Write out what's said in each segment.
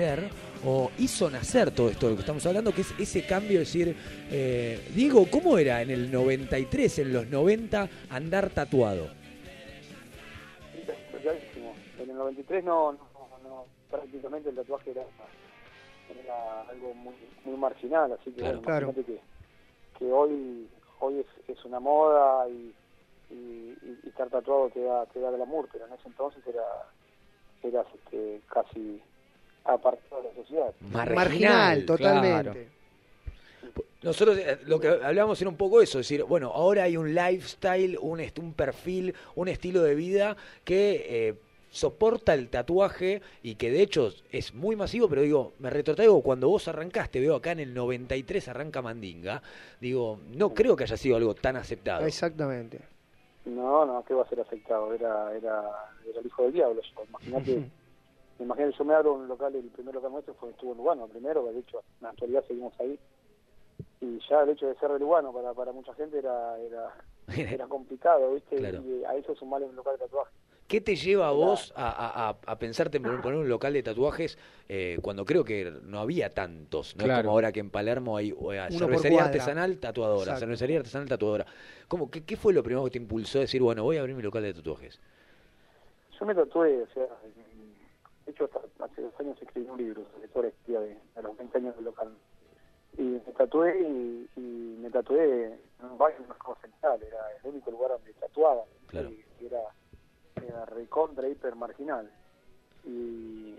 nacer o hizo nacer todo esto de lo que estamos hablando, que es ese cambio, de decir, eh, Diego, ¿cómo era en el 93, en los 90, andar tatuado? En el 93 no, no, prácticamente el tatuaje era, algo muy, muy marginal, así que, claro, que, que hoy hoy es, una moda y, estar tatuado te da, te da glamour, pero en ese entonces era, era este, casi apartado de la sociedad. Marginal, totalmente. Nosotros eh, lo que hablábamos era un poco eso, es decir, bueno, ahora hay un lifestyle, un, un perfil, un estilo de vida que eh, soporta el tatuaje y que de hecho es muy masivo, pero digo, me retrotraigo cuando vos arrancaste, veo acá en el 93 arranca Mandinga, digo, no creo que haya sido algo tan aceptado. Exactamente. No, no, ¿qué va a ser aceptado? Era, era, era el hijo del diablo. Imagínate, imagínate, yo me abro un local, el primer local nuestro fue, estuvo en Lugano primero, que de hecho en la actualidad seguimos ahí. Y ya el hecho de ser de Lugano para, para mucha gente era, era, era complicado, ¿viste? Y a eso sumarle un local de tatuaje. ¿Qué te lleva a vos a, a, pensarte en poner un local de tatuajes eh, cuando creo que no había tantos? No es como ahora que en Palermo hay eh, cervecería artesanal tatuadora, cervecería artesanal tatuadora. ¿Cómo, qué, ¿Qué fue lo primero que te impulsó a decir, bueno, voy a abrir mi local de tatuajes? Yo me tatué, o sea, de hecho hace dos años escribí un libro sobre historia de, los 20 años del local. Y me tatué y, me tatué en un barrio de Central, era el único lugar donde tatuaba. Claro. Y, era era recontra hiper marginal. Y,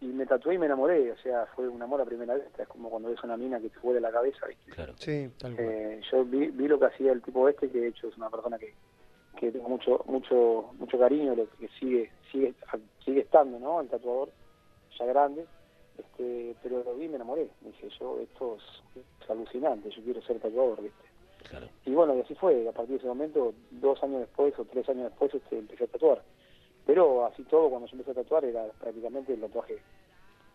y me tatué y me enamoré, o sea, fue un amor a primera vista, es como cuando ves una mina que te huele la cabeza, ¿viste? Claro. Sí, tal eh, yo vi, vi lo que hacía el tipo este, que de hecho es una persona que, que tengo mucho mucho mucho cariño, lo que sigue sigue sigue estando, ¿no? El tatuador, ya grande, este, pero lo vi y me enamoré. Dije, yo, esto es, alucinante, yo quiero ser tatuador, ¿viste? Y bueno, y así fue, a partir de ese momento, dos años después o tres años después, este, empecé a tatuar. Pero así todo, cuando yo empecé a tatuar, era prácticamente el tatuaje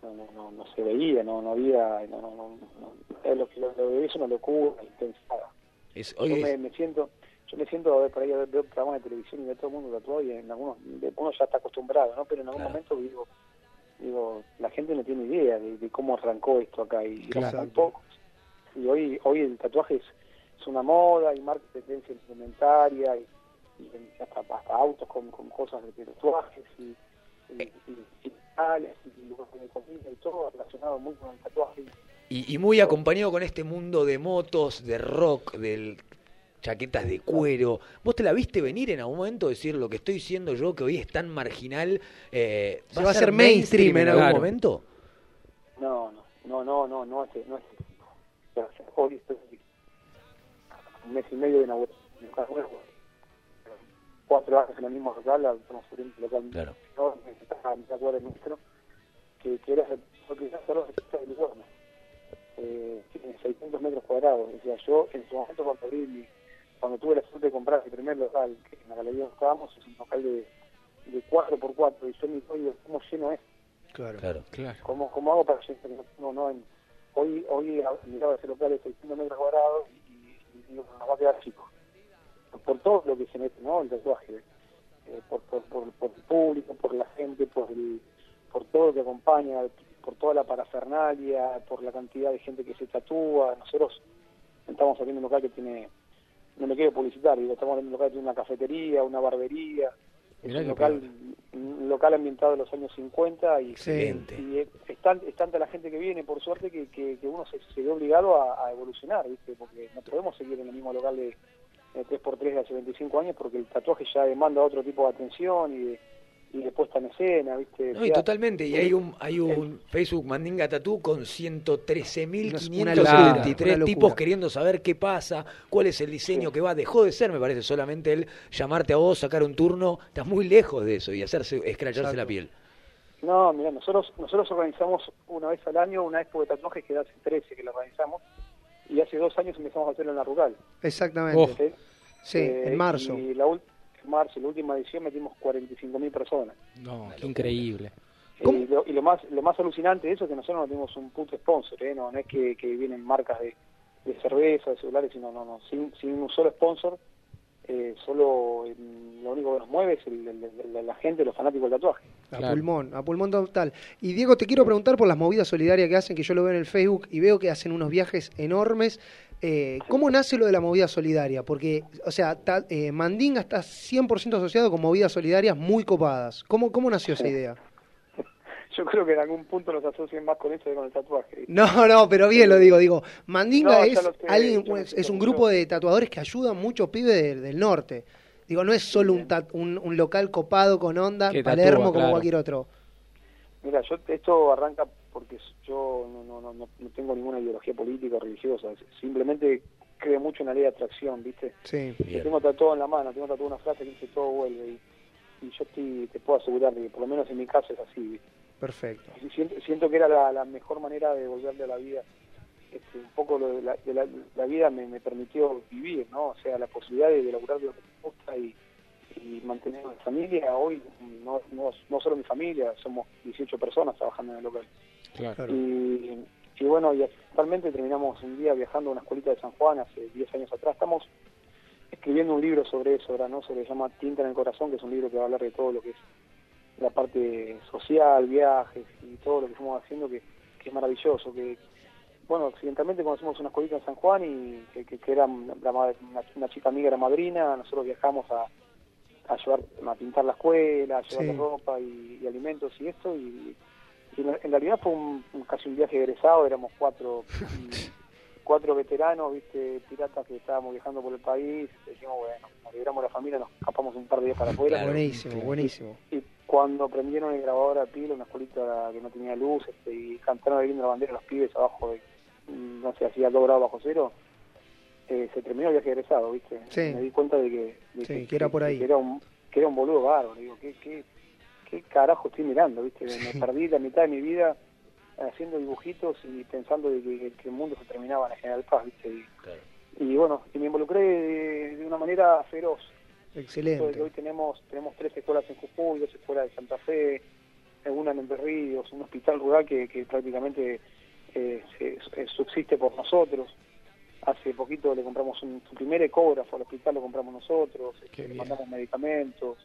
no, no, no, se veía, no, no había, no, no, no, lo que lo, lo es una locura intensada. Es, yo me, siento, yo me siento a ver por ahí a ver, programas de televisión y ver todo el mundo tatuado y en algunos, uno ya está acostumbrado, ¿no? Pero en algún momento digo, digo, la gente no tiene idea de, cómo arrancó esto acá y, claro. tampoco. Y hoy, hoy el tatuaje es es una moda, y marca tendencia implementaria y, hasta, autos con, cosas de tatuajes y, y, y, y, lugares de comida y todo relacionado muy con el tatuaje. Y, muy acompañado con este mundo de motos, de rock, de chaquetas de cuero. ¿Vos te la viste venir en algún momento decir lo que estoy diciendo yo, que hoy es tan marginal, eh, ¿va, a ser mainstream, en algún momento? No, no, no, no, no, no, no, no, hoy estoy un mes y medio de inauguración. Cuatro años en el mismo local, estamos subiendo un local claro. enorme, está a mitad cuadra nuestro, que, que era ya solo se de Livorno. Eh, tiene 600 metros cuadrados. O sea, yo en su momento cuando abrí cuando tuve la suerte de comprar el primer local, que en la galería donde estábamos, es un local de, de 4x4, y yo me digo, ¿cómo lleno es? Claro, claro, claro. ¿Cómo, cómo hago para llenar? No, no, en, hoy, hoy miraba ese local de 600 metros cuadrados nos va a quedar chico. Por todo lo que se mete, ¿no? El tatuaje. Eh, por, por, por, por, el público, por la gente, por, el, por todo lo que acompaña, por toda la parafernalia, por la cantidad de gente que se tatúa. Nosotros estamos abriendo un local que tiene, no me quiero publicitar, digo, estamos abriendo un local que tiene una cafetería, una barbería, es un local, un local ambientado en los años 50 y, y es, tanta la gente que viene, por suerte, que, que, uno se, se, ve obligado a, evolucionar, ¿viste? porque no podemos seguir en el mismo local de, 3x3 de hace 25 años porque el tatuaje ya demanda otro tipo de atención y de, y de puesta en escena, ¿viste? No, y totalmente, y hay un hay un Facebook Mandinga Tatú con 113.573 tipos queriendo saber qué pasa, cuál es el diseño que va. Dejó de ser, me parece, solamente el llamarte a vos, sacar un turno, estás muy lejos de eso y hacerse, escracharse la piel. No, mira, nosotros nosotros organizamos una vez al año una expo de tatuajes que hace 13 que la organizamos y hace dos años empezamos a hacerlo en la rural. Exactamente. Sí, en eh, marzo. Y la, marzo, la última edición, metimos 45.000 personas. No, qué increíble. Eh, y, lo, más lo más alucinante de eso es que nosotros no tenemos un puto sponsor, ¿eh? no, no es que, que vienen marcas de, de cerveza, de celulares, sino no, no, sin, sin un solo sponsor, eh, solo lo único que nos mueve es la gente, los fanáticos del tatuaje. A pulmón, a pulmón total. Y Diego, te quiero preguntar por las movidas solidarias que hacen, que yo lo veo en el Facebook y veo que hacen unos viajes enormes. Eh, ¿Cómo nace lo de la movida solidaria? Porque, o sea, eh, Mandinga está 100% asociado con movidas solidarias muy copadas. ¿Cómo, cómo nació esa idea? Yo creo que en algún punto nos asocian más con eso que con el tatuaje. No, no, pero bien lo digo, digo, Mandinga es, alguien, es un grupo de tatuadores que ayudan muchos pibes del, norte. Digo, no es solo un, un, local copado con onda, Palermo como cualquier otro. Mira, yo esto arranca porque yo no, no, no, no tengo ninguna ideología política o religiosa, simplemente creo mucho en la ley de atracción, ¿viste? Sí. tengo tatuado en la mano, tengo tatuado una frase que dice todo vuelve y, yo te puedo asegurar que por lo menos en mi caso es así, ¿viste? Perfecto. Siento, que era la, mejor manera de volverle a la vida. Este, un poco lo de la, vida me, permitió vivir, ¿no? O sea, la posibilidad de, lograr lo que me gusta y, mantener mi familia. Hoy no, no, solo mi familia, somos 18 personas trabajando en el local. Claro. Y, bueno, y actualmente terminamos un día viajando a una escuelita de San Juan hace 10 años atrás. Estamos escribiendo un libro sobre eso ahora, ¿no? Sobre se llama Tinta en el Corazón, que es un libro que va a hablar de todo lo que es la parte social, viajes y todo lo que estamos haciendo que, es maravilloso, que bueno, accidentalmente conocimos una escuelita en San Juan y que, era una, chica amiga era madrina, nosotros viajamos a, a llevar, a pintar la escuela, a llevar ropa y, alimentos y esto y, en realidad fue un, casi un viaje egresado, éramos cuatro cuatro veteranos, viste, piratas que estábamos viajando por el país, dijimos, bueno, nos liberamos la familia, nos escapamos un par de días para afuera. buenísimo, buenísimo cuando prendieron el grabador a pila, una escuelita que no tenía luz, este, y cantaron viendo la bandera los pibes abajo de, no sé, hacía dos grados bajo cero, eh, se terminó el viaje egresado, ¿viste? Me di cuenta de que, que, era por ahí. Que era un, que era un boludo bárbaro, digo, ¿qué, qué, qué carajo estoy mirando, ¿viste? Me perdí la mitad de mi vida haciendo dibujitos y pensando de que, el mundo se terminaba en General Paz, ¿viste? Y, bueno, y me involucré de una manera feroz Excelente. Hoy tenemos tenemos tres escuelas en Jujuy, dos escuelas de Santa Fe, una en Berríos, un hospital rural que, que prácticamente eh, subsiste por nosotros. Hace poquito le compramos un, primer ecógrafo al hospital, lo compramos nosotros, este, le mandamos medicamentos.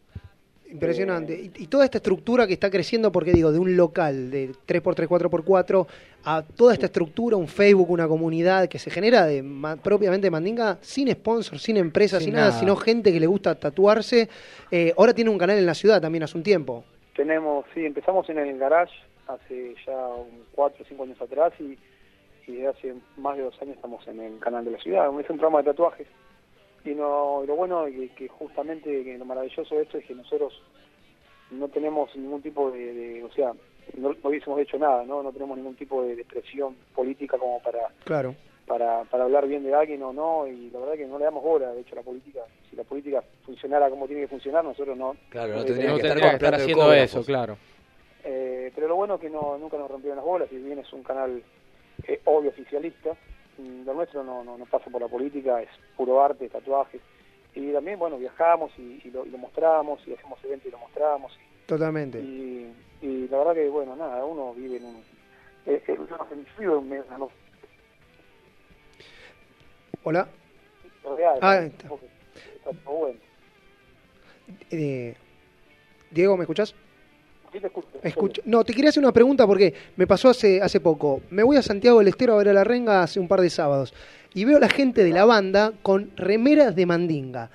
Impresionante. Y, toda esta estructura que está creciendo, porque digo, de un local de 3x3, 4x4, a toda esta estructura, un Facebook, una comunidad que se genera de propiamente Mandinga, sin sponsor, sin empresas, sin, nada, sino gente que le gusta tatuarse. Eh, ahora tiene un canal en la ciudad también hace un tiempo. Tenemos, sí, empezamos en el garage hace ya 4 o 5 años atrás y, y hace más de dos años estamos en el canal de la ciudad. Es un programa de tatuajes y no, lo bueno que, que justamente que lo maravilloso de esto es que nosotros no tenemos ningún tipo de, o sea, no, hubiésemos hecho nada, ¿no? No tenemos ningún tipo de, presión política como para claro. para, para hablar bien de alguien o no, y la verdad que no le damos bola, de hecho, la política, si la política funcionara como tiene que funcionar, nosotros no... Claro, no, tendríamos que, estar, haciendo eso, claro. Eh, pero lo bueno es que no, nunca nos rompieron las bolas, si bien es un canal eh, obvio oficialista, Mm, lo nuestro no, no, pasa por la política, es puro arte, tatuajes. Y también, bueno, viajamos y, lo, mostramos, y hacemos eventos y lo mostramos. Totalmente. Y, la verdad que, bueno, nada, uno vive en un... Eh, eh, Hola. ah, está. está bueno. Eh, Diego, ¿me escuchás? No, te quería hacer una pregunta porque me pasó hace, hace poco. Me voy a Santiago del Estero a ver a la renga hace un par de sábados y veo a la gente de la banda con remeras de mandinga.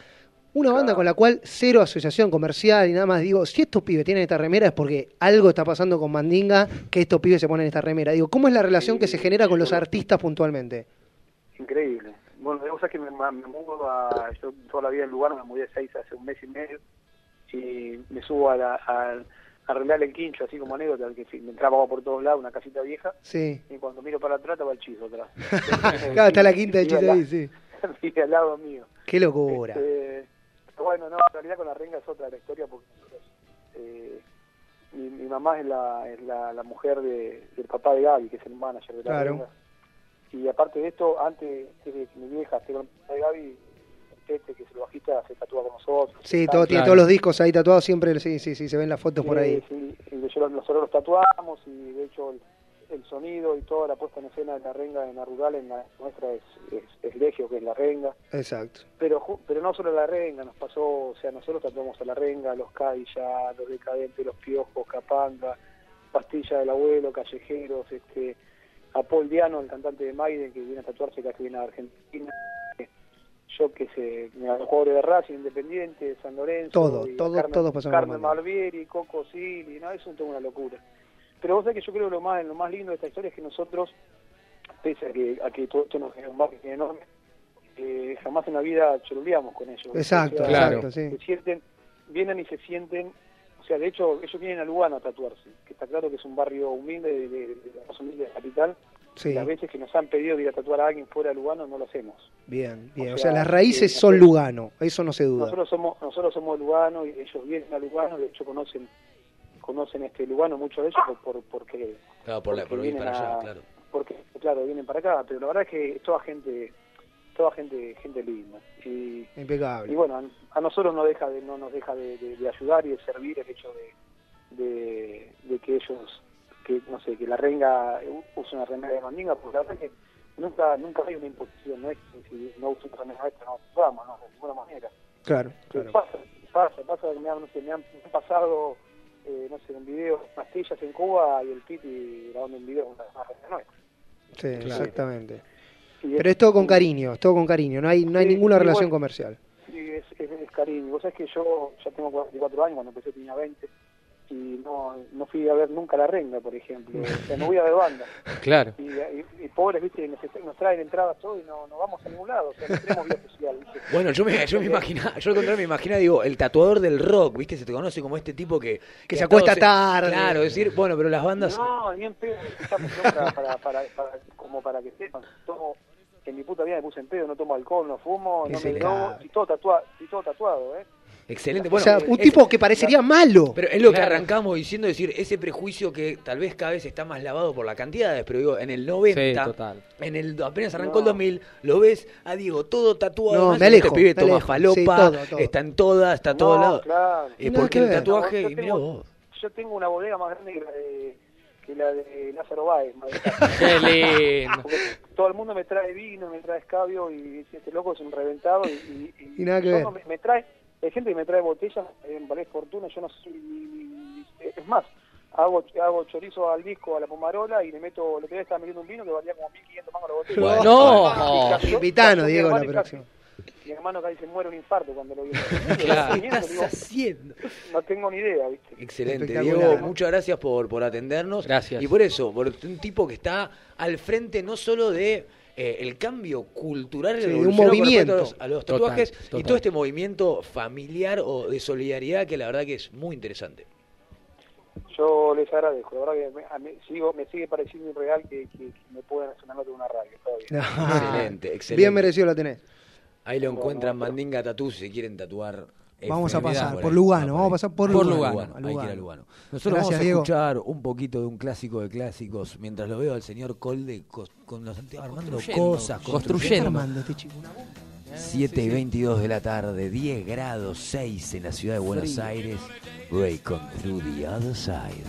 Una banda con la cual cero asociación comercial y nada más. Digo, si estos pibes tienen esta remera es porque algo está pasando con Mandinga que estos pibes se ponen esta remera. Digo, ¿cómo es la relación que se genera con los artistas puntualmente? Increíble. Bueno, la cosa es que me, mudo a. Yo toda la vida en lugar me mudé a seis hace un mes y medio y me subo a la, arreglar el quincho, así como anécdota, que me entraba por todos lados, una casita vieja. Sí. Y cuando miro para atrás estaba el chizo atrás. claro, está la quinta de chizo ahí, sí. Al lado mío. Qué locura. Este, bueno, no, en realidad con la renga es otra la historia porque eh, mi, mi, mamá es la, es la, la mujer de, del papá de Gaby, que es el manager de la claro. renga. Y aparte de esto, antes de que mi vieja esté con el papá de Gaby, este, que es el bajista, se tatúa con nosotros. Sí, todo, tiene todos los discos ahí tatuados, siempre sí, sí, sí, se ven las fotos por ahí. Sí, nosotros los tatuamos y de hecho el sonido y toda la puesta en escena de la renga en la rural, en la nuestra es, es, Legio, que es la renga. Exacto. Pero pero no solo la renga, nos pasó, o sea, nosotros tatuamos a la renga, los Caiya, los decadentes, los piojos, Capanga, Pastilla del Abuelo, Callejeros, este a Paul Diano, el cantante de Maiden, que viene a tatuarse, que viene a Argentina, yo que sé, los jugadores de Racing, Independiente, San Lorenzo, todo, todo, Carmen, todos pasamos Carmen Malvieri, Coco Silly, no, eso es una locura. Pero vos sabés que yo creo que lo más, lo más lindo de esta historia es que nosotros, pese a que, a que todo esto nos genera un marketing enorme, eh, jamás en la vida choluleamos con ellos. Exacto, claro. Se sienten, vienen y se sienten, o sea, de hecho, ellos vienen a Lugano a tatuarse, que está claro que es un barrio humilde de, de, de la más humilde de la capital, las veces que nos han pedido ir a tatuar a alguien fuera de Lugano no lo hacemos. Bien, bien. O sea, las raíces son Lugano, eso no se duda. Nosotros somos nosotros somos Lugano y ellos vienen a Lugano, de hecho conocen conocen este Lugano muchos de ellos por, porque claro, por, la, por para allá, claro. Porque claro, vienen para acá, pero la verdad es que es toda gente toda gente gente linda y impecable. Y bueno, a, nosotros no deja de no nos deja de, de, ayudar y de servir el hecho de, de, de que ellos que no sé que la renga use una remera de mandinga porque la verdad es que nunca nunca hay una imposición no es que si no uso una remera esta no vamos no de ninguna manera. Claro, claro. pasa pasa pasa que me han, no sé, me han pasado eh, no sé un video pastillas en Cuba y el Piti grabando un video con una remera nuestra. Sí exactamente. Pero es todo con cariño es todo con cariño no hay no hay ninguna relación comercial. Sí es, es, es, cariño. Vos sabés que yo ya tengo 44 años cuando empecé tenía 20 y no, no fui a ver nunca la renga, por ejemplo. O sea, no voy a ver banda. Claro. Y, y, pobres, viste, nos, nos, traen entradas todo y no, no vamos a ningún lado. O sea, no tenemos vida social, ¿viste? Bueno, yo me, yo me imagino, yo al contrario me imagino, digo, el tatuador del rock, viste, se te conoce como este tipo que... Que, se acuesta tarde. Claro, decir, bueno, pero las bandas... No, bien pedo, para, para, para, para, como para que sepan, tomo, en mi puta vida me puse en pedo, no tomo alcohol, no fumo, no me drogo, y todo, tatuado, y todo tatuado, ¿eh? Excelente. Bueno, o sea, un tipo que parecería malo. Pero es lo que arrancamos diciendo, decir, ese prejuicio que tal vez cada vez está más lavado por la cantidad, pero digo, en el 90, en el apenas arrancó el 2000, lo ves a Diego todo tatuado. No, me alejo, este pibe toma falopa, está en todas, está a todos lados. Claro. Y porque el tatuaje, yo, tengo, yo tengo una bodega más grande que la de, que la de Lázaro Báez. Qué lindo. todo el mundo me trae vino, me trae escabio y este loco es un reventado y, y, nada que ver. me trae hay gente que me trae botellas, en vale fortuna, yo no sé, es más, hago hago chorizo al disco, a la pomarola y le meto, lo que estaba metiendo un vino que valía como 1500 mangos la botella. no, invitano, Diego, la próxima. Mi hermano casi se muere un infarto cuando lo vio. ¿Qué estás haciendo? No tengo ni idea, ¿viste? Excelente, Diego, muchas gracias por, por atendernos. Gracias. Y por eso, por un tipo que está al frente no solo de eh, el cambio cultural sí, un movimiento a los tatuajes y todo este movimiento familiar o de solidaridad que la verdad que es muy interesante. Yo les agradezco, la verdad que me, sigo, me sigue pareciendo irreal que, que, me puedan hacer una nota de una radio. excelente, excelente. Bien merecido la tenés. Ahí lo encuentran Mandinga Tatú si quieren tatuar Vamos a pasar por Lugano, vamos a pasar por, Lugano. Lugano. Nosotros vamos a escuchar un poquito de un clásico de clásicos mientras lo veo al señor Colde con los armando cosas, construyendo. Armando este chico. 7 y 22 de la tarde, 10 grados 6 en la ciudad de Buenos Aires. Break on through the other side.